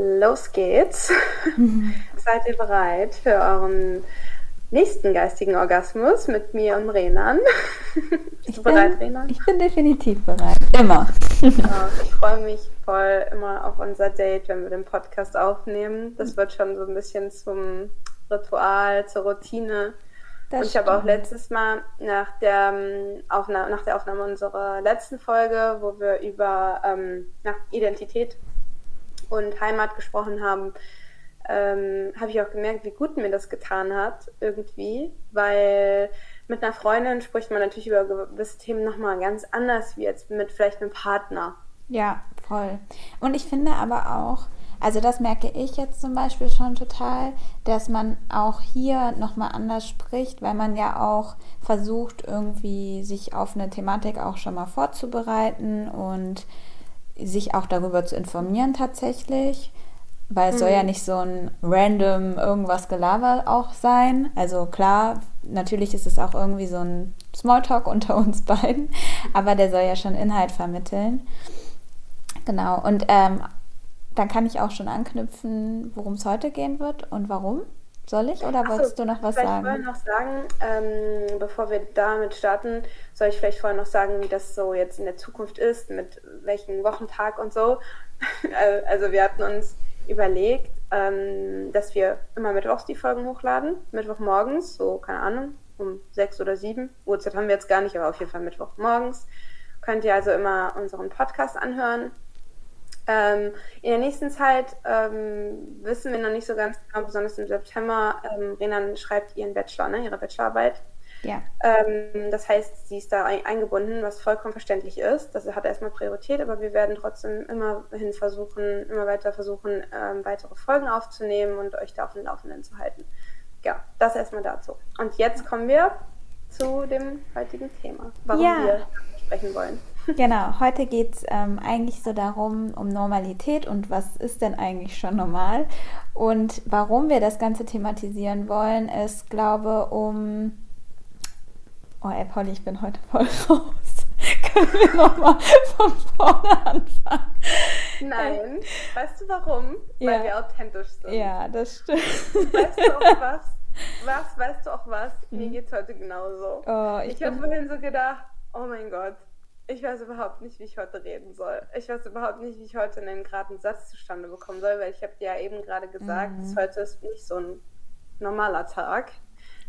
Los geht's. Seid ihr bereit für euren nächsten geistigen Orgasmus mit mir und Renan? Bist du bereit, Renan? Ich bin definitiv bereit. Immer. Ja, ich freue mich voll immer auf unser Date, wenn wir den Podcast aufnehmen. Das wird schon so ein bisschen zum Ritual, zur Routine. Das und ich habe auch letztes Mal nach der, ähm, Aufnahme, nach der Aufnahme unserer letzten Folge, wo wir über ähm, nach Identität und Heimat gesprochen haben, ähm, habe ich auch gemerkt, wie gut mir das getan hat, irgendwie, weil mit einer Freundin spricht man natürlich über gewisse Themen nochmal ganz anders wie jetzt mit vielleicht einem Partner. Ja, voll. Und ich finde aber auch, also das merke ich jetzt zum Beispiel schon total, dass man auch hier nochmal anders spricht, weil man ja auch versucht, irgendwie sich auf eine Thematik auch schon mal vorzubereiten und sich auch darüber zu informieren tatsächlich. Weil es mhm. soll ja mhm. nicht so ein random irgendwas Gelaber auch sein. Also klar, natürlich ist es auch irgendwie so ein Smalltalk unter uns beiden, aber der soll ja schon Inhalt vermitteln. Genau, und ähm, dann kann ich auch schon anknüpfen, worum es heute gehen wird und warum. Soll ich oder wolltest so, du noch was sagen? Ich wollte noch sagen, ähm, bevor wir damit starten, soll ich vielleicht vorher noch sagen, wie das so jetzt in der Zukunft ist, mit welchem Wochentag und so. also wir hatten uns überlegt, ähm, dass wir immer mittwochs die Folgen hochladen, Mittwochmorgens, so keine Ahnung, um sechs oder sieben. Uhrzeit haben wir jetzt gar nicht, aber auf jeden Fall Mittwochmorgens. Könnt ihr also immer unseren Podcast anhören ähm, in der nächsten Zeit ähm, wissen wir noch nicht so ganz genau, besonders im September, ähm, Renan schreibt ihren Bachelor, ne, ihre Bachelorarbeit. Ja. Ähm, das heißt, sie ist da ein, eingebunden, was vollkommen verständlich ist. Das hat erstmal Priorität, aber wir werden trotzdem immerhin versuchen, immer weiter versuchen, ähm, weitere Folgen aufzunehmen und euch da auf dem Laufenden zu halten. Ja, das erstmal dazu. Und jetzt kommen wir zu dem heutigen Thema, warum ja. wir sprechen wollen. Genau, heute geht es ähm, eigentlich so darum, um Normalität und was ist denn eigentlich schon normal. Und warum wir das Ganze thematisieren wollen, ist, glaube um. Oh, ey, Polly, ich bin heute voll raus. Können wir nochmal von vorne anfangen? Nein. Weißt du warum? Ja. Weil wir authentisch sind. Ja, das stimmt. Weißt du auch was? Was, weißt du auch was? Mir hm. geht es heute genauso. Oh, ich ich habe vorhin so gedacht, oh mein Gott, ich weiß überhaupt nicht, wie ich heute reden soll. Ich weiß überhaupt nicht, wie ich heute einen geraden Satz zustande bekommen soll, weil ich habe dir ja eben gerade gesagt, mhm. heute ist nicht so ein normaler Tag.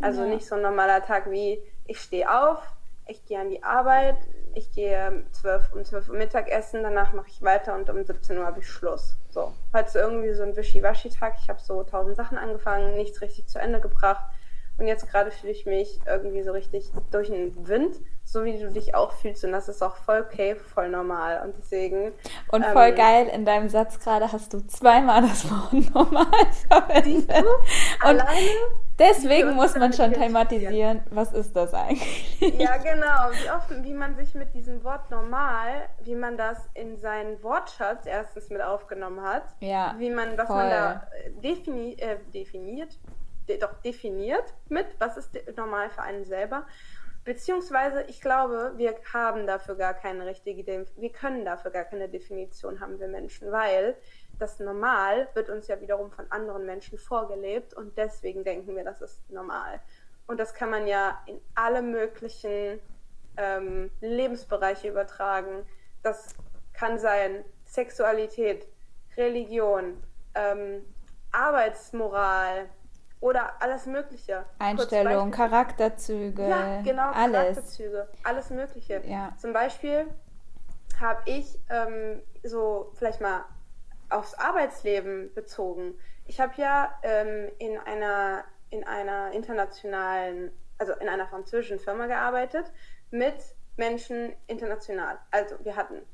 Also ja. nicht so ein normaler Tag wie ich stehe auf, ich gehe an die Arbeit, ich gehe 12, um 12 Uhr Mittagessen, danach mache ich weiter und um 17 Uhr habe ich Schluss. So. Heute ist irgendwie so ein Wischiwaschi-Tag. Ich habe so tausend Sachen angefangen, nichts richtig zu Ende gebracht. Und jetzt gerade fühle ich mich irgendwie so richtig durch den Wind so wie du dich auch fühlst und das ist auch voll okay, voll normal und deswegen. Und voll ähm, geil, in deinem Satz gerade hast du zweimal das Wort normal verwendet. Und deswegen muss man schon thematisieren, was ist das eigentlich? Ja, genau, wie oft, wie man sich mit diesem Wort normal, wie man das in seinen Wortschatz erstens mit aufgenommen hat, ja, wie man, was voll. man da defini äh, definiert, de doch definiert mit, was ist normal für einen selber Beziehungsweise, ich glaube, wir haben dafür gar keine richtige, wir können dafür gar keine Definition haben, wir Menschen, weil das Normal wird uns ja wiederum von anderen Menschen vorgelebt und deswegen denken wir, das ist normal. Und das kann man ja in alle möglichen ähm, Lebensbereiche übertragen. Das kann sein Sexualität, Religion, ähm, Arbeitsmoral, oder alles Mögliche. Einstellungen, Charakterzüge. Ja, genau, alles. Charakterzüge. Alles Mögliche. Ja. Zum Beispiel habe ich ähm, so vielleicht mal aufs Arbeitsleben bezogen. Ich habe ja ähm, in einer in einer internationalen, also in einer französischen Firma gearbeitet mit Menschen international. Also wir hatten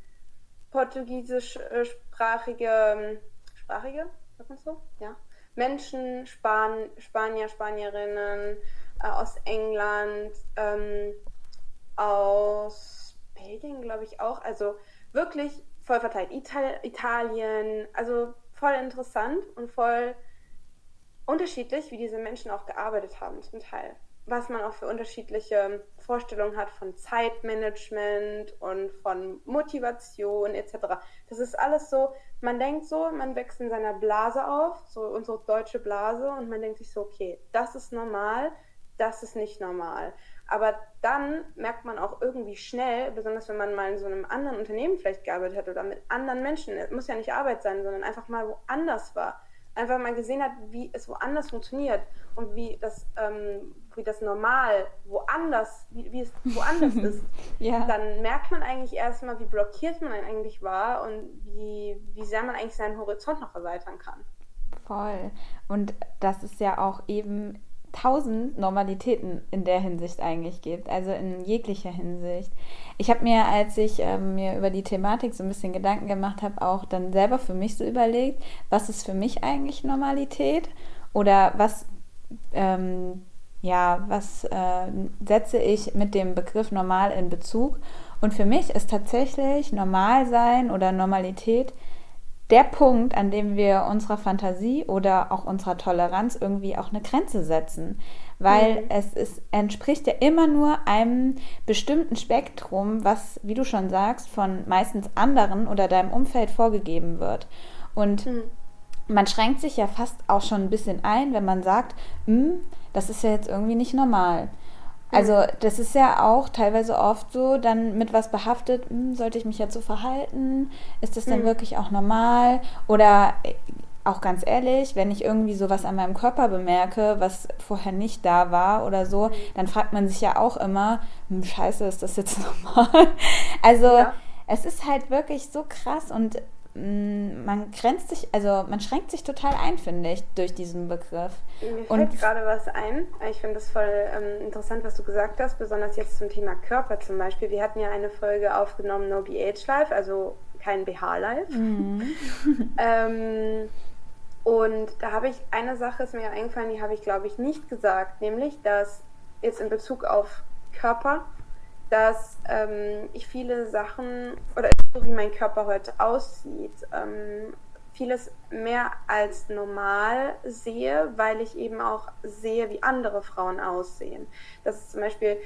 portugiesischsprachige, ähm, sprachige, sagt man so? Ja. Menschen, Span Spanier, Spanierinnen äh, aus England, ähm, aus Belgien, glaube ich auch. Also wirklich voll verteilt. Ital Italien, also voll interessant und voll unterschiedlich, wie diese Menschen auch gearbeitet haben, zum Teil. Was man auch für unterschiedliche Vorstellungen hat von Zeitmanagement und von Motivation etc. Das ist alles so, man denkt so, man wächst in seiner Blase auf, so unsere deutsche Blase, und man denkt sich so, okay, das ist normal, das ist nicht normal. Aber dann merkt man auch irgendwie schnell, besonders wenn man mal in so einem anderen Unternehmen vielleicht gearbeitet hat oder mit anderen Menschen, es muss ja nicht Arbeit sein, sondern einfach mal woanders war, einfach mal gesehen hat, wie es woanders funktioniert und wie das, ähm, wie das normal woanders, wie, wie es woanders ist, ja. dann merkt man eigentlich erstmal, wie blockiert man eigentlich war und wie, wie sehr man eigentlich seinen Horizont noch erweitern kann. Voll. Und das ist ja auch eben tausend Normalitäten in der Hinsicht eigentlich gibt, also in jeglicher Hinsicht. Ich habe mir, als ich äh, mir über die Thematik so ein bisschen Gedanken gemacht habe, auch dann selber für mich so überlegt, was ist für mich eigentlich Normalität oder was, ähm, ja, was äh, setze ich mit dem Begriff normal in Bezug. Und für mich ist tatsächlich normal sein oder Normalität der Punkt, an dem wir unserer Fantasie oder auch unserer Toleranz irgendwie auch eine Grenze setzen. Weil mhm. es ist, entspricht ja immer nur einem bestimmten Spektrum, was, wie du schon sagst, von meistens anderen oder deinem Umfeld vorgegeben wird. Und mhm. man schränkt sich ja fast auch schon ein bisschen ein, wenn man sagt, hm, das ist ja jetzt irgendwie nicht normal. Also das ist ja auch teilweise oft so, dann mit was behaftet, hm, sollte ich mich jetzt so verhalten? Ist das denn mhm. wirklich auch normal? Oder äh, auch ganz ehrlich, wenn ich irgendwie sowas an meinem Körper bemerke, was vorher nicht da war oder so, dann fragt man sich ja auch immer, hm, scheiße, ist das jetzt normal? Also ja. es ist halt wirklich so krass und man grenzt sich, also man schränkt sich total ein, finde ich, durch diesen Begriff. Mir fällt gerade was ein. Ich finde das voll ähm, interessant, was du gesagt hast, besonders jetzt zum Thema Körper zum Beispiel. Wir hatten ja eine Folge aufgenommen, No BH Life, also kein BH Life. Mhm. ähm, und da habe ich eine Sache ist mir eingefallen, die habe ich glaube ich nicht gesagt, nämlich dass jetzt in Bezug auf Körper dass ähm, ich viele Sachen oder so wie mein Körper heute aussieht, ähm, vieles mehr als normal sehe, weil ich eben auch sehe, wie andere Frauen aussehen. Das ist zum Beispiel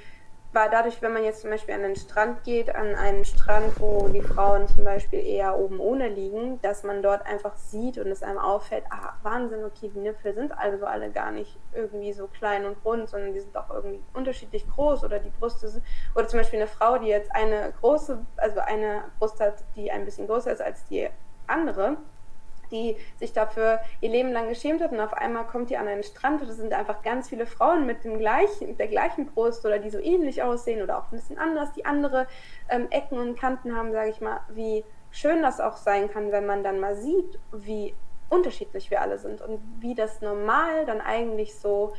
weil dadurch, wenn man jetzt zum Beispiel an den Strand geht, an einen Strand, wo die Frauen zum Beispiel eher oben ohne liegen, dass man dort einfach sieht und es einem auffällt, ah, Wahnsinn, okay, die Nippel sind also alle gar nicht irgendwie so klein und rund, sondern die sind auch irgendwie unterschiedlich groß oder die Brüste sind, oder zum Beispiel eine Frau, die jetzt eine große, also eine Brust hat, die ein bisschen größer ist als die andere, die sich dafür ihr Leben lang geschämt hat und auf einmal kommt die an einen Strand und es sind einfach ganz viele Frauen mit dem gleichen, der gleichen Brust oder die so ähnlich aussehen oder auch ein bisschen anders, die andere ähm, Ecken und Kanten haben, sage ich mal, wie schön das auch sein kann, wenn man dann mal sieht, wie unterschiedlich wir alle sind und wie das normal dann eigentlich so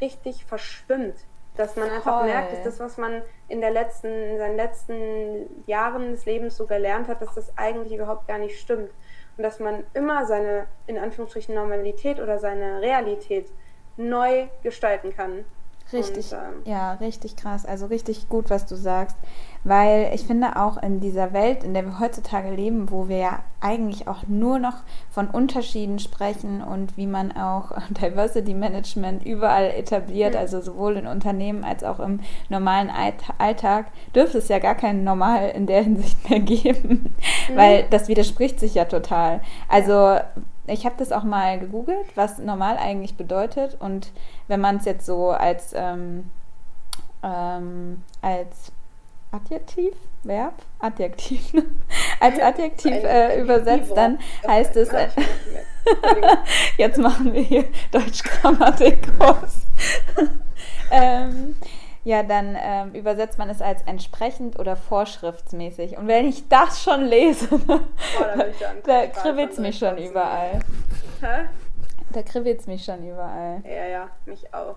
richtig verschwimmt. Dass man einfach Toll. merkt, dass das, was man in, der letzten, in seinen letzten Jahren des Lebens so gelernt hat, dass das eigentlich überhaupt gar nicht stimmt und dass man immer seine, in Anführungsstrichen, Normalität oder seine Realität neu gestalten kann. Richtig, und, ähm, ja, richtig krass. Also richtig gut, was du sagst. Weil ich finde auch in dieser Welt, in der wir heutzutage leben, wo wir ja eigentlich auch nur noch von Unterschieden sprechen und wie man auch Diversity Management überall etabliert, mhm. also sowohl in Unternehmen als auch im normalen Alltag, dürfte es ja gar kein Normal in der Hinsicht mehr geben. Mhm. Weil das widerspricht sich ja total. Also ich habe das auch mal gegoogelt, was normal eigentlich bedeutet. Und wenn man es jetzt so als, ähm, ähm, als Adjektiv, Verb, Adjektiv, als Adjektiv äh, übersetzt, dann heißt es, äh, jetzt machen wir hier Deutschgrammatikkurs. ähm, ja, dann ähm, übersetzt man es als entsprechend oder vorschriftsmäßig. Und wenn ich das schon lese, oh, da kribbelt es mich schon überall. Hä? Da kribbelt es mich schon überall. Ja, ja, mich auch.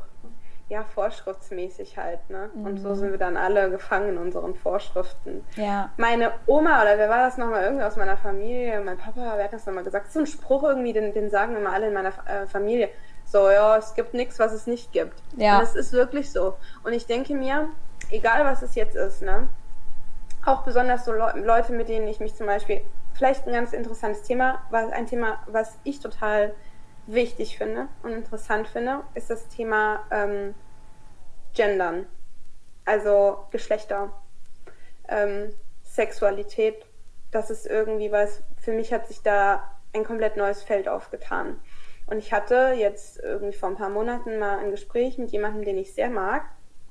Ja, vorschriftsmäßig halt, ne? Mhm. Und so mhm. sind wir dann alle gefangen in unseren Vorschriften. Ja. Meine Oma, oder wer war das nochmal, irgendwie aus meiner Familie, mein Papa, wer hat das nochmal gesagt? So ein Spruch irgendwie, den, den sagen immer alle in meiner äh, Familie so, ja, es gibt nichts, was es nicht gibt. Ja. Und es ist wirklich so. Und ich denke mir, egal was es jetzt ist, ne? Auch besonders so Le Leute, mit denen ich mich zum Beispiel, vielleicht ein ganz interessantes Thema, was ein Thema, was ich total wichtig finde und interessant finde, ist das Thema ähm, gendern. Also Geschlechter, ähm, Sexualität. Das ist irgendwie was, für mich hat sich da ein komplett neues Feld aufgetan. Und ich hatte jetzt irgendwie vor ein paar Monaten mal ein Gespräch mit jemandem, den ich sehr mag,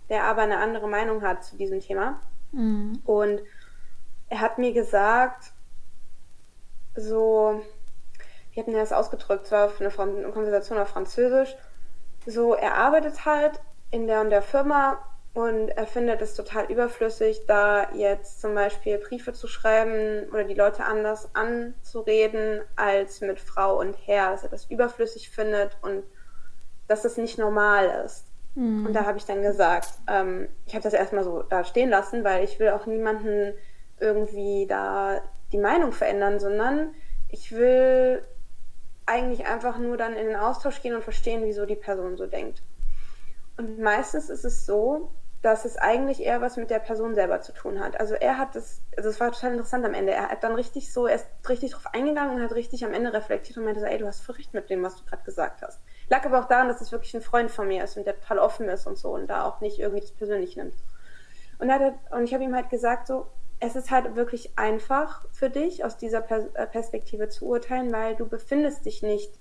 der aber eine andere Meinung hat zu diesem Thema. Mhm. Und er hat mir gesagt, so, wie hat mir das ausgedrückt? Es war eine, eine Konversation auf Französisch. So, er arbeitet halt in der und der Firma und er findet es total überflüssig, da jetzt zum Beispiel Briefe zu schreiben oder die Leute anders anzureden als mit Frau und Herr, dass er das überflüssig findet und dass es nicht normal ist. Mhm. Und da habe ich dann gesagt, ähm, ich habe das erstmal so da stehen lassen, weil ich will auch niemanden irgendwie da die Meinung verändern, sondern ich will eigentlich einfach nur dann in den Austausch gehen und verstehen, wieso die Person so denkt. Und meistens ist es so, dass es eigentlich eher was mit der Person selber zu tun hat. Also er hat das, also es war total interessant am Ende. Er hat dann richtig so, er ist richtig drauf eingegangen und hat richtig am Ende reflektiert und meinte so, ey, du hast voll recht mit dem, was du gerade gesagt hast. Lag aber auch daran, dass es wirklich ein Freund von mir ist und der total offen ist und so und da auch nicht irgendwie das persönlich nimmt. Und, hat, und ich habe ihm halt gesagt, so, es ist halt wirklich einfach für dich, aus dieser äh, Perspektive zu urteilen, weil du befindest dich nicht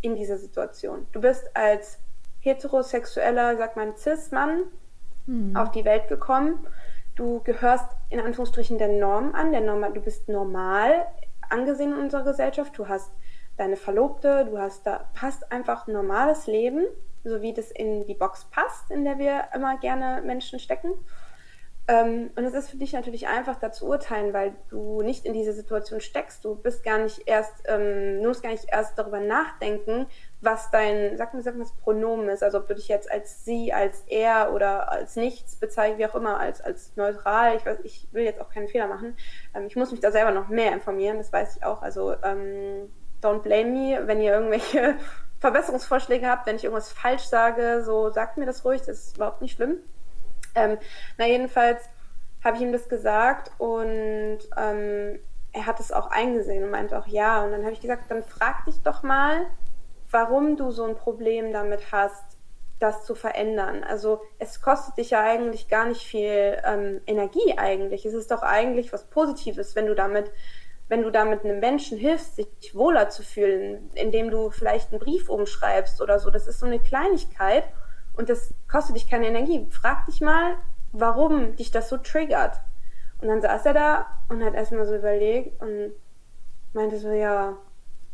in dieser Situation. Du bist als heterosexueller, sagt man, Cis-Mann hm. auf die Welt gekommen. Du gehörst in Anführungsstrichen der Norm an, der Norm, du bist normal angesehen in unserer Gesellschaft. Du hast deine Verlobte, du hast da passt einfach ein normales Leben, so wie das in die Box passt, in der wir immer gerne Menschen stecken. Ähm, und es ist für dich natürlich einfach, da zu urteilen, weil du nicht in diese Situation steckst. Du bist gar nicht erst, ähm, du musst gar nicht erst darüber nachdenken, was dein, sag mal, sag mal, das Pronomen ist. Also ob du dich jetzt als sie, als er oder als nichts bezeichnest, wie auch immer, als, als neutral. Ich weiß, ich will jetzt auch keinen Fehler machen. Ähm, ich muss mich da selber noch mehr informieren, das weiß ich auch. Also ähm, don't blame me, wenn ihr irgendwelche Verbesserungsvorschläge habt, wenn ich irgendwas falsch sage, so sagt mir das ruhig, das ist überhaupt nicht schlimm. Ähm, na, jedenfalls habe ich ihm das gesagt und ähm, er hat es auch eingesehen und meinte auch ja. Und dann habe ich gesagt, dann frag dich doch mal, warum du so ein Problem damit hast, das zu verändern. Also es kostet dich ja eigentlich gar nicht viel ähm, Energie eigentlich. Es ist doch eigentlich was Positives, wenn du damit, wenn du damit einem Menschen hilfst, sich wohler zu fühlen, indem du vielleicht einen Brief umschreibst oder so. Das ist so eine Kleinigkeit und das kostet dich keine Energie. Frag dich mal, warum dich das so triggert. Und dann saß er da und hat erstmal so überlegt und meinte so, ja,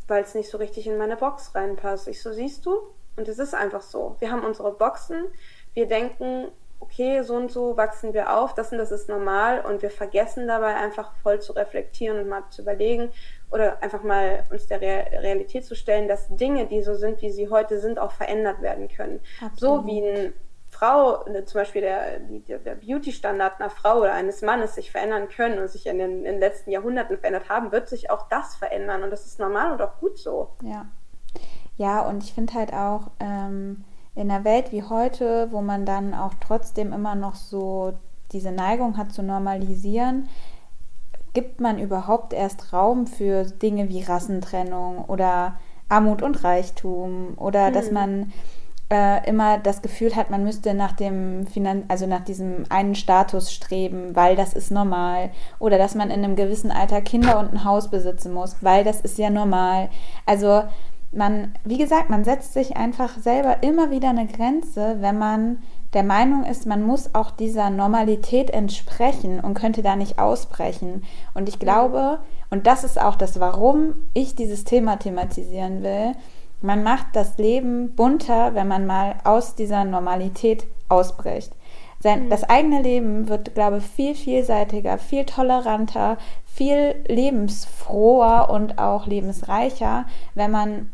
weil es nicht so richtig in meine Box reinpasst. Ich so, siehst du? Und es ist einfach so. Wir haben unsere Boxen, wir denken, okay, so und so wachsen wir auf, das und das ist normal und wir vergessen dabei einfach voll zu reflektieren und mal zu überlegen, oder einfach mal uns der Realität zu stellen, dass Dinge, die so sind, wie sie heute sind, auch verändert werden können. Absolut. So wie eine Frau, ne, zum Beispiel der, der Beauty-Standard einer Frau oder eines Mannes sich verändern können und sich in den, in den letzten Jahrhunderten verändert haben, wird sich auch das verändern und das ist normal und auch gut so. Ja. Ja, und ich finde halt auch ähm, in einer Welt wie heute, wo man dann auch trotzdem immer noch so diese Neigung hat zu normalisieren, gibt man überhaupt erst Raum für Dinge wie Rassentrennung oder Armut und Reichtum oder mhm. dass man äh, immer das Gefühl hat, man müsste nach dem Finan also nach diesem einen Status streben, weil das ist normal oder dass man in einem gewissen Alter Kinder und ein Haus besitzen muss, weil das ist ja normal. Also man, wie gesagt, man setzt sich einfach selber immer wieder eine Grenze, wenn man der Meinung ist, man muss auch dieser Normalität entsprechen und könnte da nicht ausbrechen. Und ich glaube, und das ist auch das, warum ich dieses Thema thematisieren will, man macht das Leben bunter, wenn man mal aus dieser Normalität ausbricht. Sein, mhm. Das eigene Leben wird, glaube ich, viel vielseitiger, viel toleranter, viel lebensfroher und auch lebensreicher, wenn man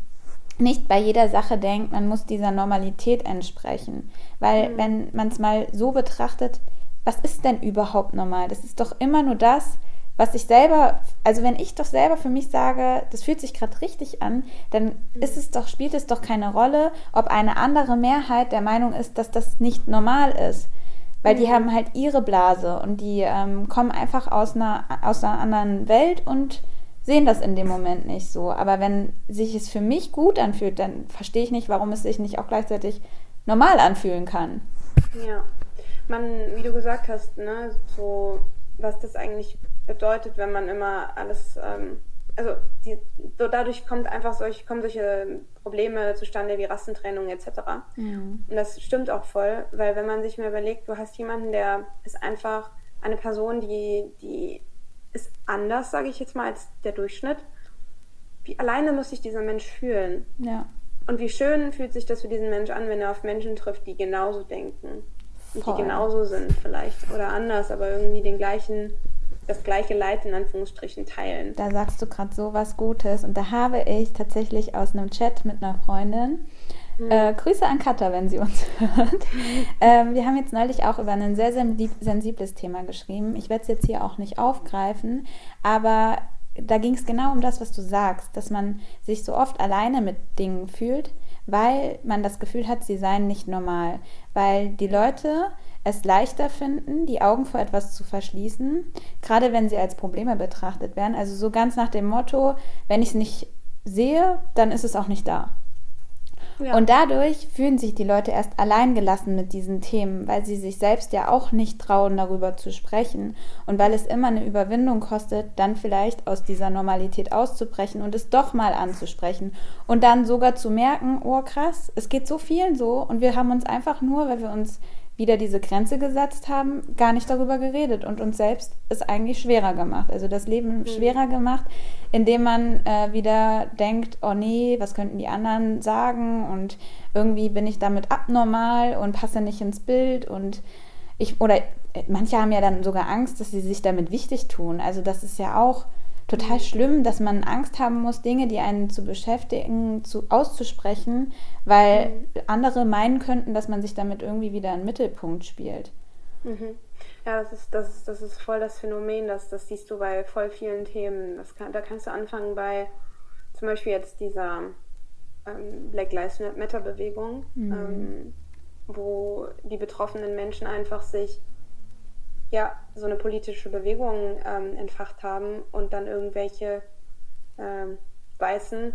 nicht bei jeder Sache denkt, man muss dieser Normalität entsprechen. Weil mhm. wenn man es mal so betrachtet, was ist denn überhaupt normal? Das ist doch immer nur das, was ich selber, also wenn ich doch selber für mich sage, das fühlt sich gerade richtig an, dann mhm. ist es doch, spielt es doch keine Rolle, ob eine andere Mehrheit der Meinung ist, dass das nicht normal ist. Weil mhm. die haben halt ihre Blase und die ähm, kommen einfach aus einer, aus einer anderen Welt und sehen das in dem Moment nicht so. Aber wenn sich es für mich gut anfühlt, dann verstehe ich nicht, warum es sich nicht auch gleichzeitig normal anfühlen kann. Ja, man, wie du gesagt hast, ne, so was das eigentlich bedeutet, wenn man immer alles, ähm, also die, so dadurch kommt einfach solch, kommen solche Probleme zustande wie Rassentrennung etc. Mhm. Und das stimmt auch voll, weil wenn man sich mal überlegt, du hast jemanden, der ist einfach eine Person, die, die ist anders, sage ich jetzt mal, als der Durchschnitt. Wie alleine muss sich dieser Mensch fühlen? Ja. Und wie schön fühlt sich das für diesen Mensch an, wenn er auf Menschen trifft, die genauso denken. Und die genauso sind vielleicht. Oder anders, aber irgendwie den gleichen, das gleiche Leid in Anführungsstrichen teilen. Da sagst du gerade so was Gutes. Und da habe ich tatsächlich aus einem Chat mit einer Freundin, hm. äh, Grüße an Katha, wenn sie uns hört. ähm, wir haben jetzt neulich auch über ein sehr, sehr sensibles Thema geschrieben. Ich werde es jetzt hier auch nicht aufgreifen, aber da ging es genau um das, was du sagst, dass man sich so oft alleine mit Dingen fühlt, weil man das Gefühl hat, sie seien nicht normal, weil die Leute es leichter finden, die Augen vor etwas zu verschließen, gerade wenn sie als Probleme betrachtet werden. Also so ganz nach dem Motto, wenn ich es nicht sehe, dann ist es auch nicht da. Ja. Und dadurch fühlen sich die Leute erst alleingelassen mit diesen Themen, weil sie sich selbst ja auch nicht trauen, darüber zu sprechen. Und weil es immer eine Überwindung kostet, dann vielleicht aus dieser Normalität auszubrechen und es doch mal anzusprechen. Und dann sogar zu merken, oh krass, es geht so vielen so und wir haben uns einfach nur, weil wir uns wieder diese Grenze gesetzt haben, gar nicht darüber geredet und uns selbst es eigentlich schwerer gemacht. Also das Leben mhm. schwerer gemacht, indem man äh, wieder denkt, oh nee, was könnten die anderen sagen und irgendwie bin ich damit abnormal und passe nicht ins Bild und ich, oder äh, manche haben ja dann sogar Angst, dass sie sich damit wichtig tun. Also das ist ja auch total schlimm, dass man Angst haben muss, Dinge, die einen zu beschäftigen, zu, auszusprechen, weil mhm. andere meinen könnten, dass man sich damit irgendwie wieder einen Mittelpunkt spielt. Mhm. Ja, das ist, das, ist, das ist voll das Phänomen, das, das siehst du bei voll vielen Themen. Das kann, da kannst du anfangen bei zum Beispiel jetzt dieser ähm, Black Lives Matter Bewegung, mhm. ähm, wo die betroffenen Menschen einfach sich ja, so eine politische Bewegung ähm, entfacht haben und dann irgendwelche ähm, Weißen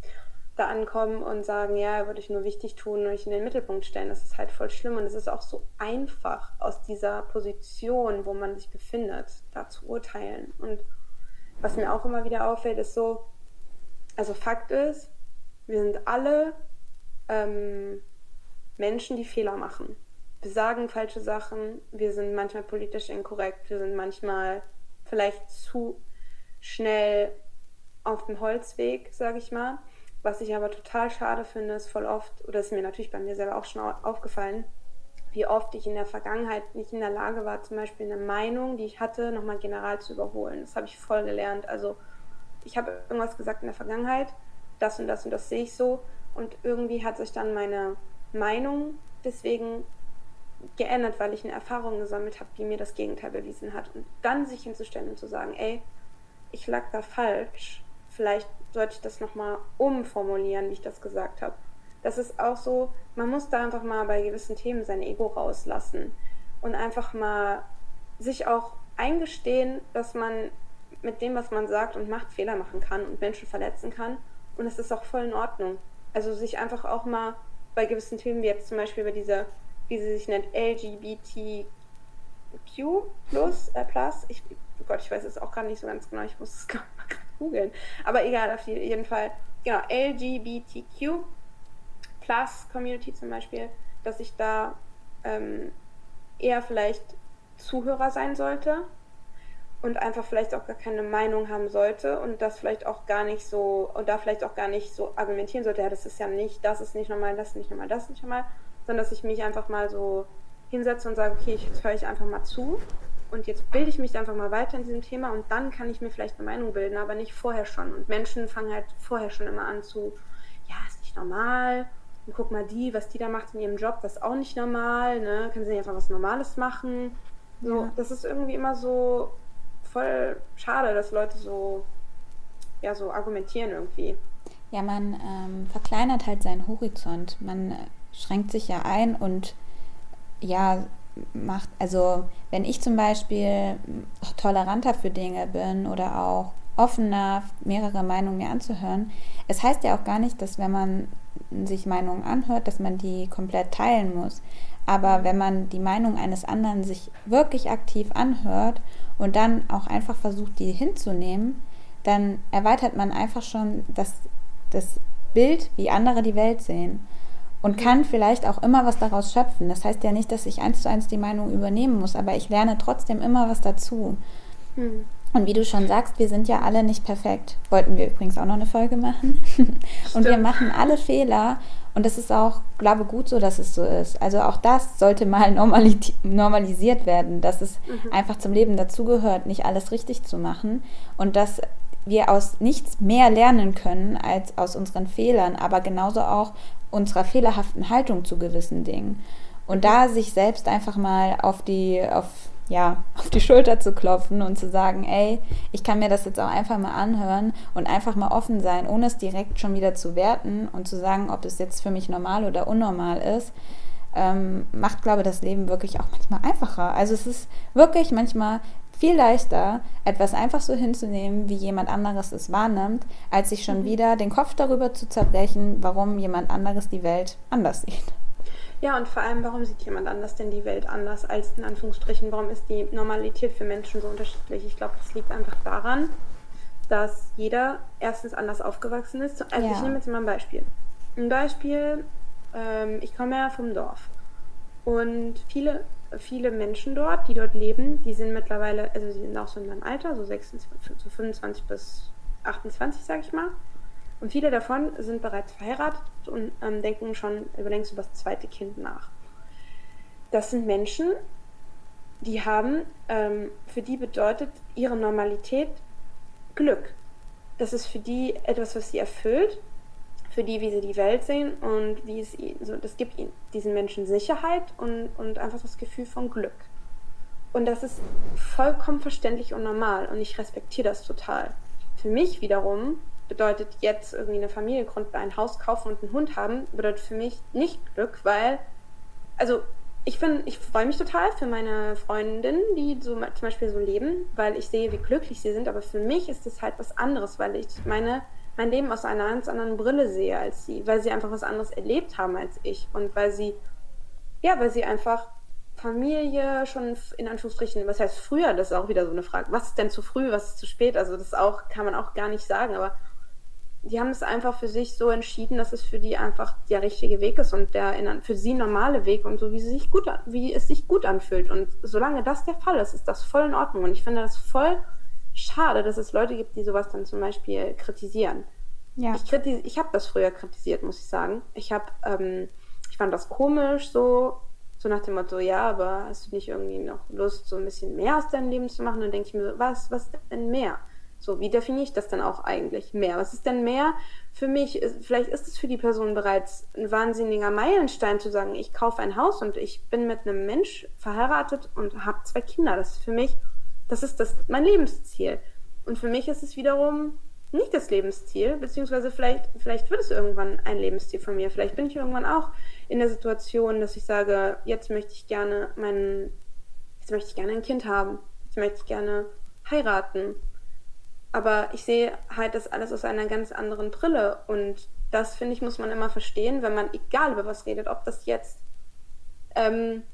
da ankommen und sagen, ja, würde ich nur wichtig tun und ich in den Mittelpunkt stellen. Das ist halt voll schlimm und es ist auch so einfach aus dieser Position, wo man sich befindet, da zu urteilen. Und was mir auch immer wieder auffällt, ist so, also Fakt ist, wir sind alle ähm, Menschen, die Fehler machen wir sagen falsche Sachen, wir sind manchmal politisch inkorrekt, wir sind manchmal vielleicht zu schnell auf dem Holzweg, sage ich mal. Was ich aber total schade finde, ist voll oft, oder ist mir natürlich bei mir selber auch schon aufgefallen, wie oft ich in der Vergangenheit nicht in der Lage war, zum Beispiel eine Meinung, die ich hatte, nochmal general zu überholen. Das habe ich voll gelernt. Also ich habe irgendwas gesagt in der Vergangenheit, das und das und das sehe ich so. Und irgendwie hat sich dann meine Meinung deswegen geändert, weil ich eine Erfahrung gesammelt habe, die mir das Gegenteil bewiesen hat. Und dann sich hinzustellen und zu sagen, ey, ich lag da falsch, vielleicht sollte ich das nochmal umformulieren, wie ich das gesagt habe. Das ist auch so, man muss da einfach mal bei gewissen Themen sein Ego rauslassen und einfach mal sich auch eingestehen, dass man mit dem, was man sagt und macht, Fehler machen kann und Menschen verletzen kann. Und es ist auch voll in Ordnung. Also sich einfach auch mal bei gewissen Themen, wie jetzt zum Beispiel bei dieser wie sie sich nennt, LGBTQ plus, äh, plus. Ich, oh Gott, ich weiß es auch gar nicht so ganz genau, ich muss es gerade mal googeln. Aber egal, auf jeden Fall, genau, LGBTQ plus Community zum Beispiel, dass ich da ähm, eher vielleicht Zuhörer sein sollte und einfach vielleicht auch gar keine Meinung haben sollte und das vielleicht auch gar nicht so und da vielleicht auch gar nicht so argumentieren sollte, ja, das ist ja nicht, das ist nicht normal, das ist nicht normal, das ist nicht normal, sondern dass ich mich einfach mal so hinsetze und sage, okay, jetzt höre ich einfach mal zu und jetzt bilde ich mich einfach mal weiter in diesem Thema und dann kann ich mir vielleicht eine Meinung bilden, aber nicht vorher schon. Und Menschen fangen halt vorher schon immer an zu, ja, ist nicht normal. Und guck mal die, was die da macht in ihrem Job, das ist auch nicht normal, ne? Kann sie nicht einfach was Normales machen? So, ja. das ist irgendwie immer so voll schade, dass Leute so, ja, so argumentieren irgendwie. Ja, man ähm, verkleinert halt seinen Horizont. Man schränkt sich ja ein und ja, macht, also wenn ich zum Beispiel toleranter für Dinge bin oder auch offener, mehrere Meinungen mir anzuhören. Es heißt ja auch gar nicht, dass wenn man sich Meinungen anhört, dass man die komplett teilen muss. Aber wenn man die Meinung eines anderen sich wirklich aktiv anhört und dann auch einfach versucht, die hinzunehmen, dann erweitert man einfach schon das, das Bild, wie andere die Welt sehen. Und kann vielleicht auch immer was daraus schöpfen. Das heißt ja nicht, dass ich eins zu eins die Meinung übernehmen muss, aber ich lerne trotzdem immer was dazu. Hm. Und wie du schon sagst, wir sind ja alle nicht perfekt. Wollten wir übrigens auch noch eine Folge machen. und wir machen alle Fehler. Und es ist auch, glaube ich, gut so, dass es so ist. Also auch das sollte mal normalisiert werden, dass es mhm. einfach zum Leben dazugehört, nicht alles richtig zu machen. Und dass wir aus nichts mehr lernen können als aus unseren Fehlern, aber genauso auch unserer fehlerhaften Haltung zu gewissen Dingen. Und da sich selbst einfach mal auf die, auf ja, auf die Schulter zu klopfen und zu sagen, ey, ich kann mir das jetzt auch einfach mal anhören und einfach mal offen sein, ohne es direkt schon wieder zu werten und zu sagen, ob es jetzt für mich normal oder unnormal ist, ähm, macht, glaube ich, das Leben wirklich auch manchmal einfacher. Also es ist wirklich manchmal viel leichter, etwas einfach so hinzunehmen, wie jemand anderes es wahrnimmt, als sich schon mhm. wieder den Kopf darüber zu zerbrechen, warum jemand anderes die Welt anders sieht. Ja, und vor allem, warum sieht jemand anders denn die Welt anders als in Anführungsstrichen? Warum ist die Normalität für Menschen so unterschiedlich? Ich glaube, das liegt einfach daran, dass jeder erstens anders aufgewachsen ist. Also ja. ich nehme jetzt mal ein Beispiel. Ein Beispiel, ähm, ich komme ja vom Dorf. Und viele, viele Menschen dort, die dort leben, die sind mittlerweile, also sie sind auch so in meinem Alter, so, 26, so 25 bis 28, sage ich mal. Und viele davon sind bereits verheiratet und ähm, denken schon überlängst über das zweite Kind nach. Das sind Menschen, die haben, ähm, für die bedeutet ihre Normalität Glück. Das ist für die etwas, was sie erfüllt, für die, wie sie die Welt sehen und wie es ihnen, so, das gibt ihnen, diesen Menschen Sicherheit und, und einfach das Gefühl von Glück. Und das ist vollkommen verständlich und normal und ich respektiere das total. Für mich wiederum bedeutet jetzt irgendwie eine Familie gründen, ein Haus kaufen und einen Hund haben, bedeutet für mich nicht Glück, weil, also ich ich freue mich total für meine Freundinnen, die so zum Beispiel so leben, weil ich sehe, wie glücklich sie sind, aber für mich ist es halt was anderes, weil ich meine, mein Leben aus einer ganz anderen Brille sehe als sie, weil sie einfach was anderes erlebt haben als ich und weil sie, ja, weil sie einfach Familie schon in Anführungsstrichen, was heißt früher, das ist auch wieder so eine Frage, was ist denn zu früh, was ist zu spät, also das auch, kann man auch gar nicht sagen, aber die haben es einfach für sich so entschieden, dass es für die einfach der richtige Weg ist und der in, für sie normale Weg und so, wie, sich gut, wie es sich gut anfühlt. Und solange das der Fall ist, ist das voll in Ordnung. Und ich finde das voll schade, dass es Leute gibt, die sowas dann zum Beispiel kritisieren. Ja. Ich, kritis ich habe das früher kritisiert, muss ich sagen. Ich habe, ähm, ich fand das komisch, so, so nach dem Motto, ja, aber hast du nicht irgendwie noch Lust, so ein bisschen mehr aus deinem Leben zu machen? dann denke ich mir so, was, was denn mehr? So, wie definiere ich das denn auch eigentlich? Mehr. Was ist denn mehr für mich? Vielleicht ist es für die Person bereits ein wahnsinniger Meilenstein zu sagen, ich kaufe ein Haus und ich bin mit einem Mensch verheiratet und habe zwei Kinder. Das ist für mich, das ist das, mein Lebensziel. Und für mich ist es wiederum nicht das Lebensziel, beziehungsweise vielleicht, vielleicht wird es irgendwann ein Lebensziel von mir. Vielleicht bin ich irgendwann auch in der Situation, dass ich sage, jetzt möchte ich gerne meinen, jetzt möchte ich gerne ein Kind haben. Jetzt möchte ich gerne heiraten aber ich sehe halt das alles aus einer ganz anderen Brille. Und das, finde ich, muss man immer verstehen, wenn man, egal über was redet, ob das jetzt ähm,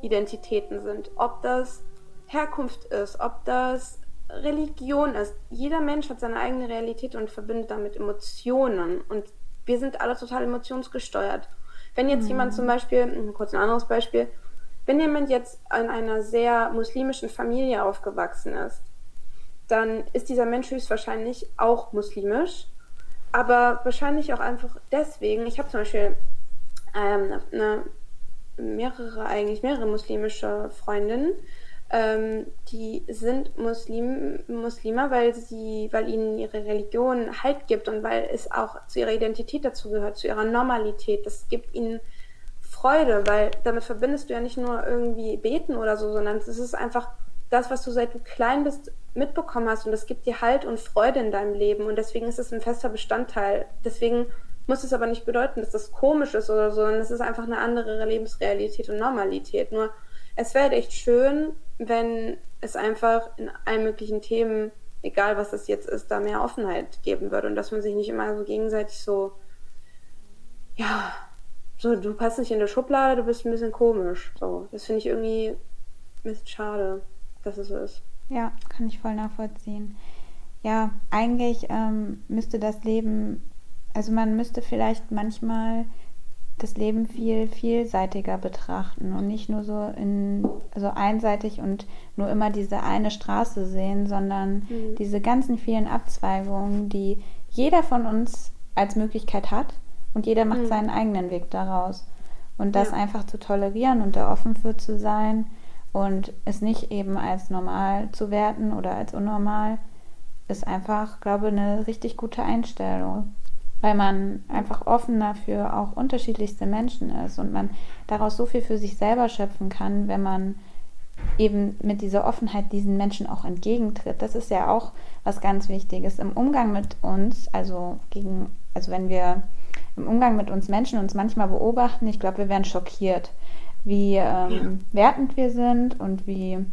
Geschlechteridentitäten sind, ob das Herkunft ist, ob das Religion ist. Jeder Mensch hat seine eigene Realität und verbindet damit Emotionen. Und wir sind alle total emotionsgesteuert. Wenn jetzt mhm. jemand zum Beispiel, kurz ein anderes Beispiel, wenn jemand jetzt in einer sehr muslimischen Familie aufgewachsen ist, dann ist dieser Mensch höchstwahrscheinlich auch muslimisch, aber wahrscheinlich auch einfach deswegen. Ich habe zum Beispiel ähm, eine, mehrere, eigentlich mehrere muslimische Freundinnen, ähm, die sind Muslim, Muslime, weil sie, weil ihnen ihre Religion Halt gibt und weil es auch zu ihrer Identität dazu gehört, zu ihrer Normalität. Das gibt ihnen Freude, weil damit verbindest du ja nicht nur irgendwie beten oder so, sondern es ist einfach das, was du seit du klein bist mitbekommen hast und das gibt dir Halt und Freude in deinem Leben und deswegen ist es ein fester Bestandteil. Deswegen muss es aber nicht bedeuten, dass das komisch ist oder so, sondern es ist einfach eine andere Lebensrealität und Normalität. Nur es wäre echt schön, wenn es einfach in allen möglichen Themen, egal was das jetzt ist, da mehr Offenheit geben würde und dass man sich nicht immer so gegenseitig so, ja, so, du passt nicht in der Schublade, du bist ein bisschen komisch. So, das finde ich irgendwie ein bisschen schade, dass es so ist. Ja, kann ich voll nachvollziehen. Ja, eigentlich ähm, müsste das Leben, also man müsste vielleicht manchmal das Leben viel vielseitiger betrachten und nicht nur so in so einseitig und nur immer diese eine Straße sehen, sondern mhm. diese ganzen vielen Abzweigungen, die jeder von uns als Möglichkeit hat und jeder macht mhm. seinen eigenen Weg daraus. Und das ja. einfach zu tolerieren und da offen für zu sein und es nicht eben als normal zu werten oder als unnormal, ist einfach, glaube ich, eine richtig gute Einstellung weil man einfach offen dafür auch unterschiedlichste Menschen ist und man daraus so viel für sich selber schöpfen kann, wenn man eben mit dieser Offenheit diesen Menschen auch entgegentritt. Das ist ja auch was ganz Wichtiges im Umgang mit uns, also gegen, also wenn wir im Umgang mit uns Menschen uns manchmal beobachten, ich glaube, wir werden schockiert, wie ähm, wertend wir sind und wie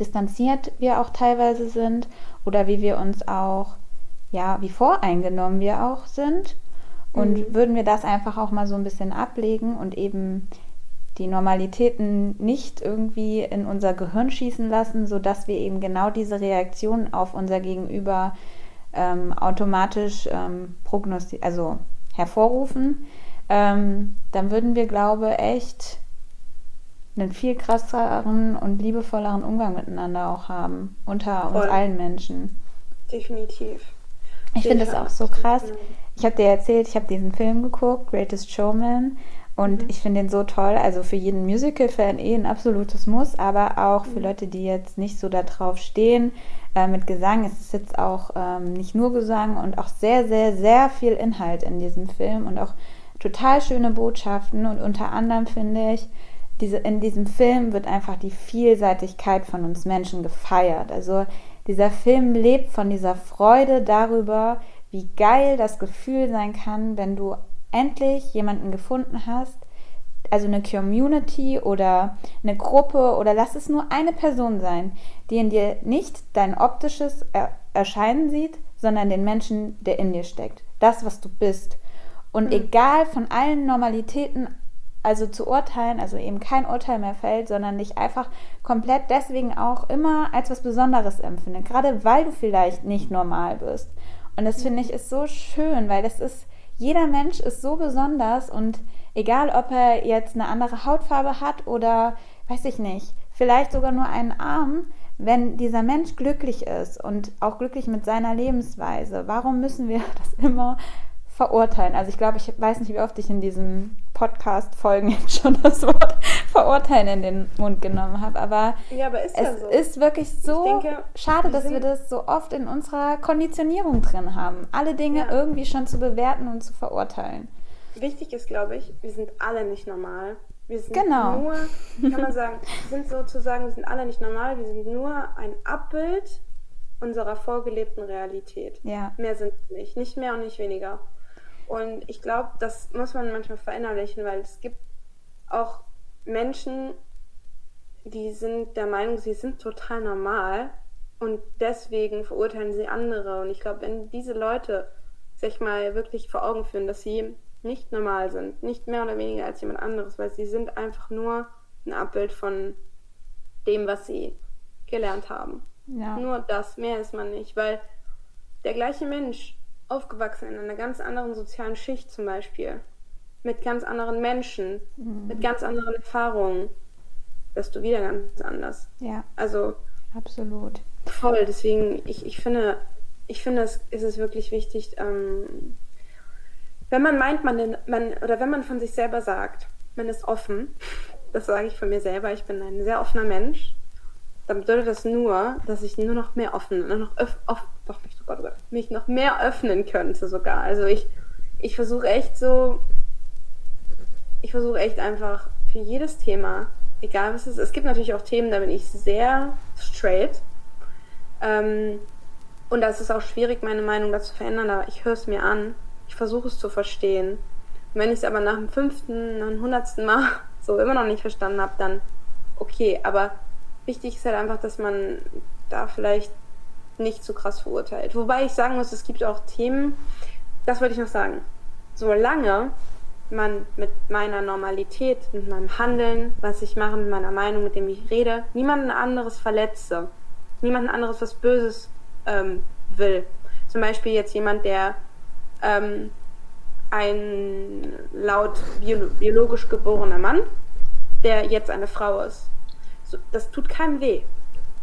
distanziert wir auch teilweise sind oder wie wir uns auch ja, wie voreingenommen wir auch sind. Und mhm. würden wir das einfach auch mal so ein bisschen ablegen und eben die Normalitäten nicht irgendwie in unser Gehirn schießen lassen, sodass wir eben genau diese Reaktion auf unser Gegenüber ähm, automatisch ähm, also hervorrufen, ähm, dann würden wir, glaube echt einen viel krasseren und liebevolleren Umgang miteinander auch haben, unter Voll. uns allen Menschen. Definitiv. Ich finde das auch so krass. Ich habe dir erzählt, ich habe diesen Film geguckt, Greatest Showman. Und mhm. ich finde den so toll. Also für jeden Musical-Fan eh ein absolutes Muss, aber auch für mhm. Leute, die jetzt nicht so da drauf stehen äh, mit Gesang. Es ist jetzt auch ähm, nicht nur Gesang und auch sehr, sehr, sehr viel Inhalt in diesem Film und auch total schöne Botschaften. Und unter anderem finde ich, diese, in diesem Film wird einfach die Vielseitigkeit von uns Menschen gefeiert. Also dieser Film lebt von dieser Freude darüber, wie geil das Gefühl sein kann, wenn du endlich jemanden gefunden hast, also eine Community oder eine Gruppe oder lass es nur eine Person sein, die in dir nicht dein optisches Erscheinen sieht, sondern den Menschen, der in dir steckt. Das, was du bist. Und mhm. egal von allen Normalitäten also zu urteilen, also eben kein Urteil mehr fällt, sondern dich einfach komplett deswegen auch immer als was Besonderes empfinde, gerade weil du vielleicht nicht normal bist. Und das finde ich ist so schön, weil das ist, jeder Mensch ist so besonders und egal ob er jetzt eine andere Hautfarbe hat oder weiß ich nicht, vielleicht sogar nur einen Arm, wenn dieser Mensch glücklich ist und auch glücklich mit seiner Lebensweise, warum müssen wir das immer verurteilen? Also ich glaube, ich weiß nicht, wie oft ich in diesem Podcast-Folgen jetzt schon das Wort verurteilen in den Mund genommen habe. Aber, ja, aber ist es ja so. ist wirklich so denke, schade, dass wir das so oft in unserer Konditionierung drin haben. Alle Dinge ja. irgendwie schon zu bewerten und zu verurteilen. Wichtig ist, glaube ich, wir sind alle nicht normal. Wir sind genau. nur, kann man sagen, wir sind sozusagen, wir sind alle nicht normal, wir sind nur ein Abbild unserer vorgelebten Realität. Ja. Mehr sind wir nicht. Nicht mehr und nicht weniger. Und ich glaube, das muss man manchmal verinnerlichen, weil es gibt auch Menschen, die sind der Meinung, sie sind total normal und deswegen verurteilen sie andere. Und ich glaube, wenn diese Leute sich mal wirklich vor Augen führen, dass sie nicht normal sind, nicht mehr oder weniger als jemand anderes, weil sie sind einfach nur ein Abbild von dem, was sie gelernt haben. Ja. Nur das, mehr ist man nicht, weil der gleiche Mensch aufgewachsen in einer ganz anderen sozialen Schicht zum Beispiel, mit ganz anderen Menschen, mhm. mit ganz anderen Erfahrungen, bist du wieder ganz anders. Ja. Also. Absolut. Voll, deswegen, ich, ich finde, ich finde, es ist es wirklich wichtig, ähm, wenn man meint, man, man, oder wenn man von sich selber sagt, man ist offen, das sage ich von mir selber, ich bin ein sehr offener Mensch, dann bedeutet das nur, dass ich nur noch mehr offen, nur noch öff, off, doch, mich, oh Gott, oh Gott, mich noch mehr öffnen könnte sogar. Also ich, ich versuche echt so, ich versuche echt einfach für jedes Thema, egal was es ist, es gibt natürlich auch Themen, da bin ich sehr straight. Ähm, und da ist es auch schwierig, meine Meinung dazu zu verändern, aber ich höre es mir an, ich versuche es zu verstehen. Und wenn ich es aber nach dem fünften, nach dem hundertsten Mal so immer noch nicht verstanden habe, dann okay, aber wichtig ist halt einfach, dass man da vielleicht nicht zu krass verurteilt. Wobei ich sagen muss, es gibt auch Themen, das wollte ich noch sagen. Solange man mit meiner Normalität, mit meinem Handeln, was ich mache, mit meiner Meinung, mit dem ich rede, niemanden anderes verletze, niemanden anderes was Böses ähm, will. Zum Beispiel jetzt jemand, der ähm, ein laut bio biologisch geborener Mann, der jetzt eine Frau ist. So, das tut keinem weh.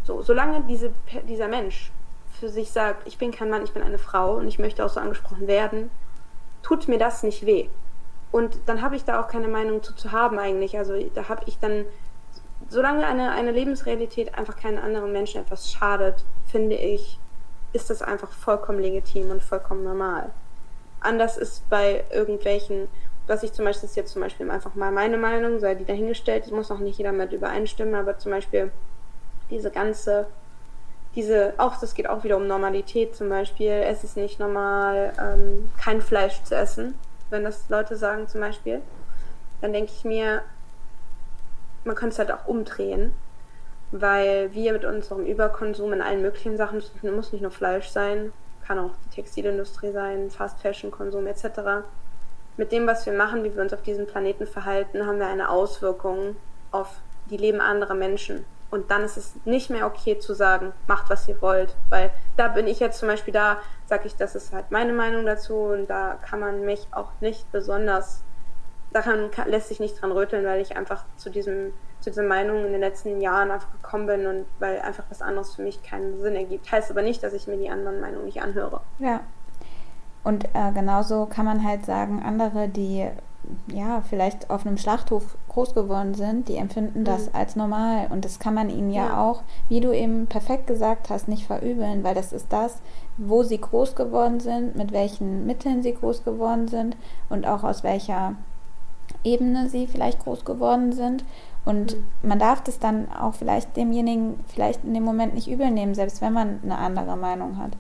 So, solange diese, dieser Mensch für sich sagt, ich bin kein Mann, ich bin eine Frau und ich möchte auch so angesprochen werden, tut mir das nicht weh. Und dann habe ich da auch keine Meinung zu, zu haben eigentlich. Also da habe ich dann, solange eine, eine Lebensrealität einfach keinen anderen Menschen etwas schadet, finde ich, ist das einfach vollkommen legitim und vollkommen normal. Anders ist bei irgendwelchen, was ich zum Beispiel, ist jetzt zum Beispiel einfach mal meine Meinung, sei die dahingestellt, muss auch nicht jeder mit übereinstimmen, aber zum Beispiel diese ganze, diese, auch das geht auch wieder um Normalität zum Beispiel, es ist nicht normal, ähm, kein Fleisch zu essen wenn das Leute sagen zum Beispiel, dann denke ich mir, man könnte es halt auch umdrehen, weil wir mit unserem Überkonsum in allen möglichen Sachen, es muss nicht nur Fleisch sein, kann auch die Textilindustrie sein, Fast Fashion Konsum etc. Mit dem, was wir machen, wie wir uns auf diesem Planeten verhalten, haben wir eine Auswirkung auf die Leben anderer Menschen. Und dann ist es nicht mehr okay zu sagen, macht was ihr wollt, weil da bin ich jetzt zum Beispiel da, sage ich, das ist halt meine Meinung dazu und da kann man mich auch nicht besonders, daran kann, lässt sich nicht dran rütteln, weil ich einfach zu diesem zu dieser Meinung in den letzten Jahren einfach gekommen bin und weil einfach was anderes für mich keinen Sinn ergibt. Heißt aber nicht, dass ich mir die anderen Meinungen nicht anhöre. Ja. Und äh, genauso kann man halt sagen, andere, die ja, vielleicht auf einem Schlachthof groß geworden sind, die empfinden das mhm. als normal. Und das kann man ihnen ja, ja, auch, wie du eben perfekt gesagt hast, nicht verübeln, weil das ist das, wo sie groß geworden sind, mit welchen Mitteln sie groß geworden sind und auch aus welcher Ebene sie vielleicht groß geworden sind. Und mhm. man darf das dann auch vielleicht demjenigen vielleicht in dem Moment nicht übel nehmen, selbst wenn man eine andere Meinung hat.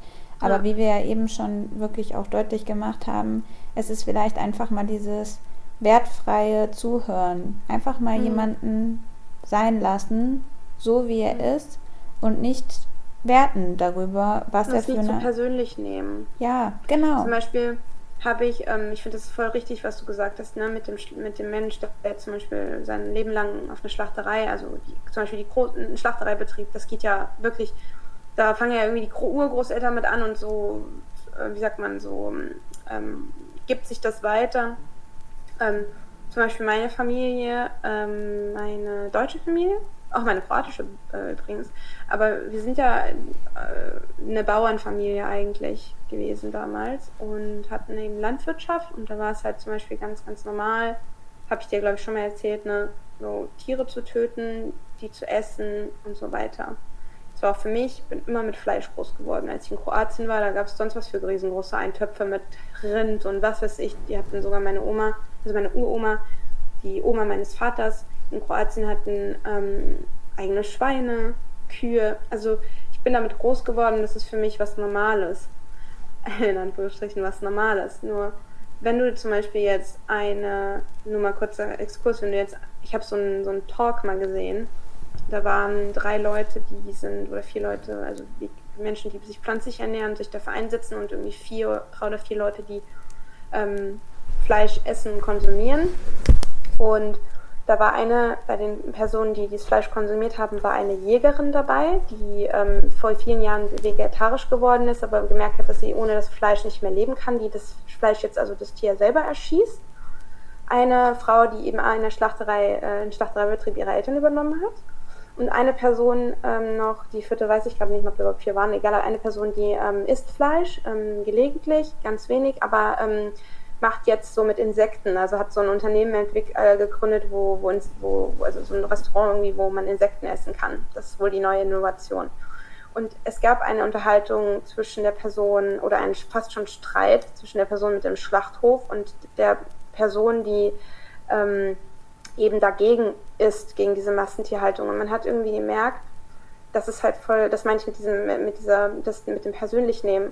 Aber ja. wie wir ja eben schon wirklich auch deutlich gemacht haben, es ist vielleicht einfach mal dieses wertfreie Zuhören. Einfach mal mhm. jemanden sein lassen, so wie er mhm. ist und nicht werten darüber, was das er für nicht eine... persönlich nehmen. Ja, genau. Zum Beispiel habe ich, ähm, ich finde das voll richtig, was du gesagt hast, ne, mit dem, mit dem Mensch, der zum Beispiel sein Leben lang auf eine Schlachterei, also die, zum Beispiel die Gro ein Schlachtereibetrieb, das geht ja wirklich, da fangen ja irgendwie die Urgroßeltern mit an und so, äh, wie sagt man, so ähm, gibt sich das weiter ähm, zum Beispiel meine Familie, ähm, meine deutsche Familie, auch meine kroatische äh, übrigens. Aber wir sind ja äh, eine Bauernfamilie eigentlich gewesen damals und hatten eben Landwirtschaft und da war es halt zum Beispiel ganz, ganz normal, habe ich dir glaube ich schon mal erzählt, ne, so Tiere zu töten, die zu essen und so weiter. War auch für mich, ich bin immer mit Fleisch groß geworden. Als ich in Kroatien war, da gab es sonst was für riesengroße Eintöpfe mit Rind und was weiß ich. Die hatten sogar meine Oma also meine Uroma, die Oma meines Vaters in Kroatien hatten ähm, eigene Schweine, Kühe. Also ich bin damit groß geworden, das ist für mich was Normales. In Anführungsstrichen was Normales. Nur wenn du zum Beispiel jetzt eine, nur mal kurzer Exkurs, wenn du jetzt, ich habe so einen, so einen Talk mal gesehen, da waren drei Leute, die sind, oder vier Leute, also die Menschen, die sich pflanzlich ernähren, sich dafür einsetzen und irgendwie vier, drei oder vier Leute, die ähm, Fleisch essen, konsumieren. Und da war eine, bei den Personen, die dieses Fleisch konsumiert haben, war eine Jägerin dabei, die ähm, vor vielen Jahren vegetarisch geworden ist, aber gemerkt hat, dass sie ohne das Fleisch nicht mehr leben kann, die das Fleisch jetzt, also das Tier selber erschießt. Eine Frau, die eben eine Schlachterei, äh, einen Schlachtereibetrieb ihrer Eltern übernommen hat. Und eine Person ähm, noch, die vierte weiß ich gerade nicht, ob wir überhaupt vier waren, egal, eine Person, die ähm, isst Fleisch, ähm, gelegentlich, ganz wenig, aber ähm, macht jetzt so mit Insekten, also hat so ein Unternehmen äh, gegründet, wo, wo, wo, also so ein Restaurant irgendwie, wo man Insekten essen kann. Das ist wohl die neue Innovation. Und es gab eine Unterhaltung zwischen der Person oder einen fast schon Streit zwischen der Person mit dem Schlachthof und der Person, die ähm, eben dagegen ist, gegen diese Massentierhaltung. Und man hat irgendwie gemerkt, das ist halt voll, das meine ich mit diesem, mit dieser, das mit dem persönlich nehmen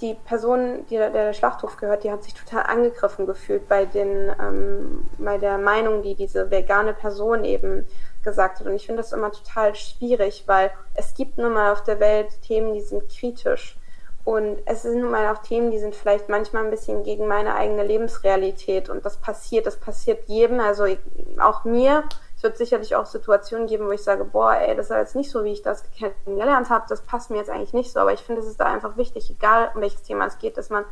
die Person, die der Schlachthof gehört, die hat sich total angegriffen gefühlt bei den, ähm, bei der Meinung, die diese vegane Person eben gesagt hat. Und ich finde das immer total schwierig, weil es gibt nun mal auf der Welt Themen, die sind kritisch. Und es sind nun mal auch Themen, die sind vielleicht manchmal ein bisschen gegen meine eigene Lebensrealität. Und das passiert, das passiert jedem, also auch mir. Es wird sicherlich auch Situationen geben, wo ich sage, boah, ey, das ist jetzt nicht so, wie ich das kennengelernt habe. Das passt mir jetzt eigentlich nicht so. Aber ich finde, es ist da einfach wichtig, egal um welches Thema es geht, dass man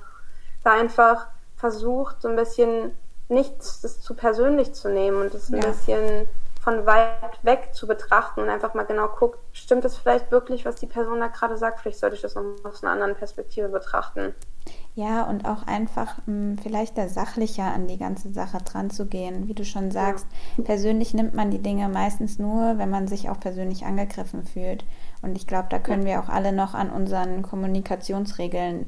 da einfach versucht, so ein bisschen nichts das zu persönlich zu nehmen und das ein ja. bisschen von weit weg zu betrachten und einfach mal genau guckt, stimmt das vielleicht wirklich, was die Person da gerade sagt? Vielleicht sollte ich das noch aus einer anderen Perspektive betrachten. Ja, und auch einfach mh, hm, vielleicht da sachlicher an die ganze Sache dran zu gehen. Wie du schon sagst, ja. persönlich nimmt man die Dinge meistens nur, wenn man sich auch persönlich angegriffen fühlt. Und ich glaube, da können ja. wir auch alle noch an unseren Kommunikationsregeln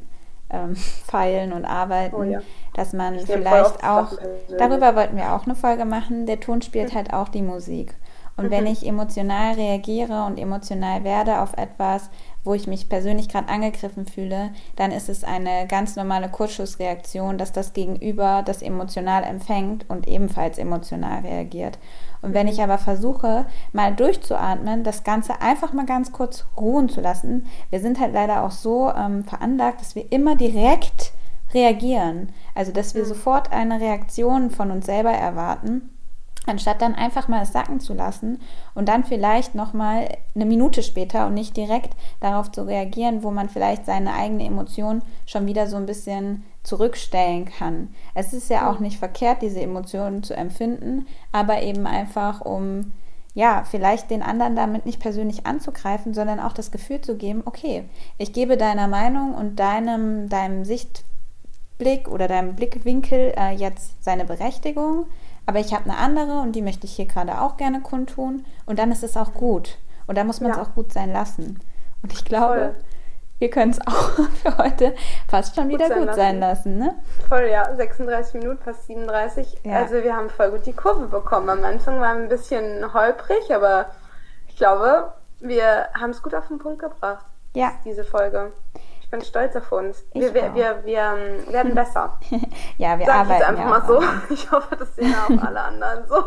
ähm, feilen und arbeiten, oh ja. dass man ich vielleicht auch, darüber wollten wir auch eine Folge machen, der Ton spielt mhm. halt auch die Musik. Und mhm. wenn ich emotional reagiere und emotional werde auf etwas, wo ich mich persönlich gerade angegriffen fühle, dann ist es eine ganz normale Kurzschussreaktion, dass das Gegenüber das emotional empfängt und ebenfalls emotional reagiert. Und wenn ich aber versuche, mal durchzuatmen, das Ganze einfach mal ganz kurz ruhen zu lassen, wir sind halt leider auch so ähm, veranlagt, dass wir immer direkt reagieren. Also, dass wir mhm. sofort eine Reaktion von uns selber erwarten anstatt dann einfach mal es sacken zu lassen und dann vielleicht noch mal eine Minute später und nicht direkt darauf zu reagieren, wo man vielleicht seine eigene Emotion schon wieder so ein bisschen zurückstellen kann. Es ist ja auch nicht verkehrt, diese Emotionen zu empfinden, aber eben einfach um ja, vielleicht den anderen damit nicht persönlich anzugreifen, sondern auch das Gefühl zu geben, okay, ich gebe deiner Meinung und deinem, deinem Sichtblick oder deinem Blickwinkel äh, jetzt seine Berechtigung aber ich habe eine andere und die möchte ich hier gerade auch gerne kundtun und dann ist es auch gut. Und da muss man es ja. auch gut sein lassen. Und ich glaube, Voll. wir können es auch für heute fast schon wieder gut, sein, lassen. Ne? Voll, ja. 36 Minuten, fast 37. Ja. Also wir haben voll gut die Kurve bekommen. Am Anfang war ein bisschen holprig, aber ich glaube, wir haben es gut auf den Punkt gebracht. Ja. Diese Folge bin stolz auf uns. Wir, wir, wir, wir, ähm, werden besser. ja, wir Sag arbeiten. Ich einfach ja mal so. Ich hoffe, das sehen auch alle anderen so.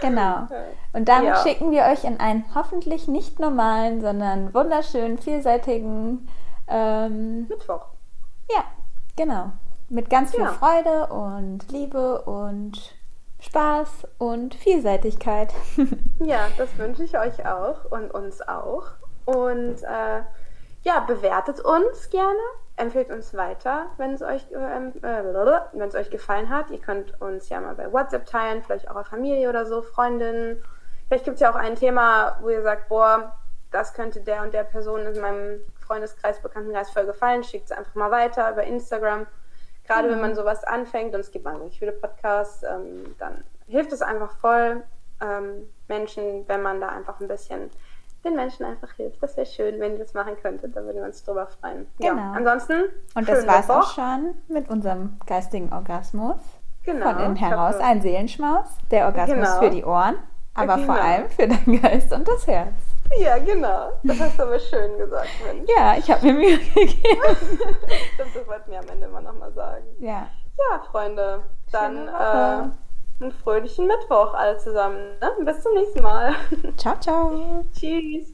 Genau. Und damit ja. schicken wir euch in einen hoffentlich nicht normalen, sondern wunderschönen, vielseitigen ähm, Mittwoch. Ja, genau. Mit ganz viel ja. Freude und Liebe und Spaß und Vielseitigkeit. ja, das wünsche ich euch auch und uns auch. Und äh, ja, bewertet uns gerne, empfehlt uns weiter, wenn es euch, ähm, äh, wenn es euch gefallen hat. Ihr könnt uns ja mal bei WhatsApp teilen, vielleicht auch Familie oder so, Freundinnen. Vielleicht gibt es ja auch ein Thema, wo ihr sagt, boah, das könnte der und der Person in meinem Freundeskreis, Bekanntenkreis voll gefallen. Schickt es einfach mal weiter über Instagram. Gerade mhm. wenn man sowas anfängt und es gibt wahnsinnig viele Podcasts, ähm, dann hilft es einfach voll ähm, Menschen, wenn man da einfach ein bisschen den Menschen einfach hilft. Das wäre schön, wenn ihr das machen könntet. Da würden wir uns drüber freuen. Genau. Ja, ansonsten. Und das war es auch schon mit unserem geistigen Orgasmus. Genau. Von innen heraus ein Seelenschmaus. Der Orgasmus genau. für die Ohren, aber genau. vor allem für deinen Geist und das Herz. Ja, genau. Das hast du aber schön gesagt, Mensch. Ja, ich habe mir Mühe gegeben. Stimmt, das wollten wir am Ende immer nochmal sagen. Ja. Ja, Freunde. Dann äh, einen fröhlichen Mittwoch alle zusammen. Ne? Bis zum nächsten Mal. Ciao, ciao. Tschüss.